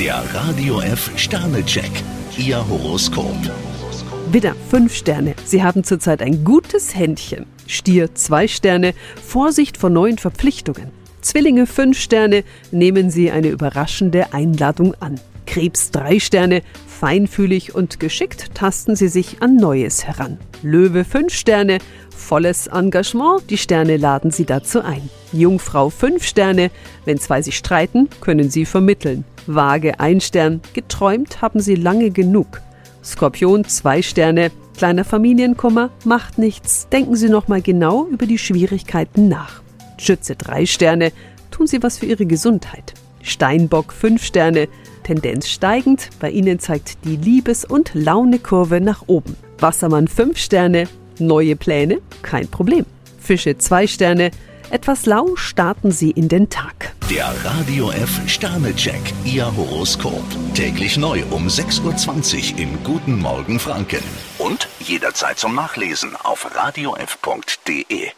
Der Radio F Sternecheck. Ihr Horoskop. Widder, fünf Sterne. Sie haben zurzeit ein gutes Händchen. Stier, zwei Sterne. Vorsicht vor neuen Verpflichtungen. Zwillinge, fünf Sterne. Nehmen Sie eine überraschende Einladung an. Krebs, drei Sterne. Feinfühlig und geschickt tasten Sie sich an Neues heran. Löwe, fünf Sterne. Volles Engagement. Die Sterne laden Sie dazu ein. Jungfrau, fünf Sterne. Wenn zwei sich streiten, können Sie vermitteln. Waage, ein Stern. Geträumt haben Sie lange genug. Skorpion, zwei Sterne. Kleiner Familienkummer, macht nichts. Denken Sie noch mal genau über die Schwierigkeiten nach. Schütze, drei Sterne. Tun Sie was für Ihre Gesundheit. Steinbock, fünf Sterne. Tendenz steigend. Bei Ihnen zeigt die Liebes- und Launekurve nach oben. Wassermann, fünf Sterne. Neue Pläne? Kein Problem. Fische, zwei Sterne. Etwas lau starten Sie in den Tag. Der Radio F Sternecheck. Ihr Horoskop. Täglich neu um 6.20 Uhr in Guten Morgen Franken. Und jederzeit zum Nachlesen auf radiof.de.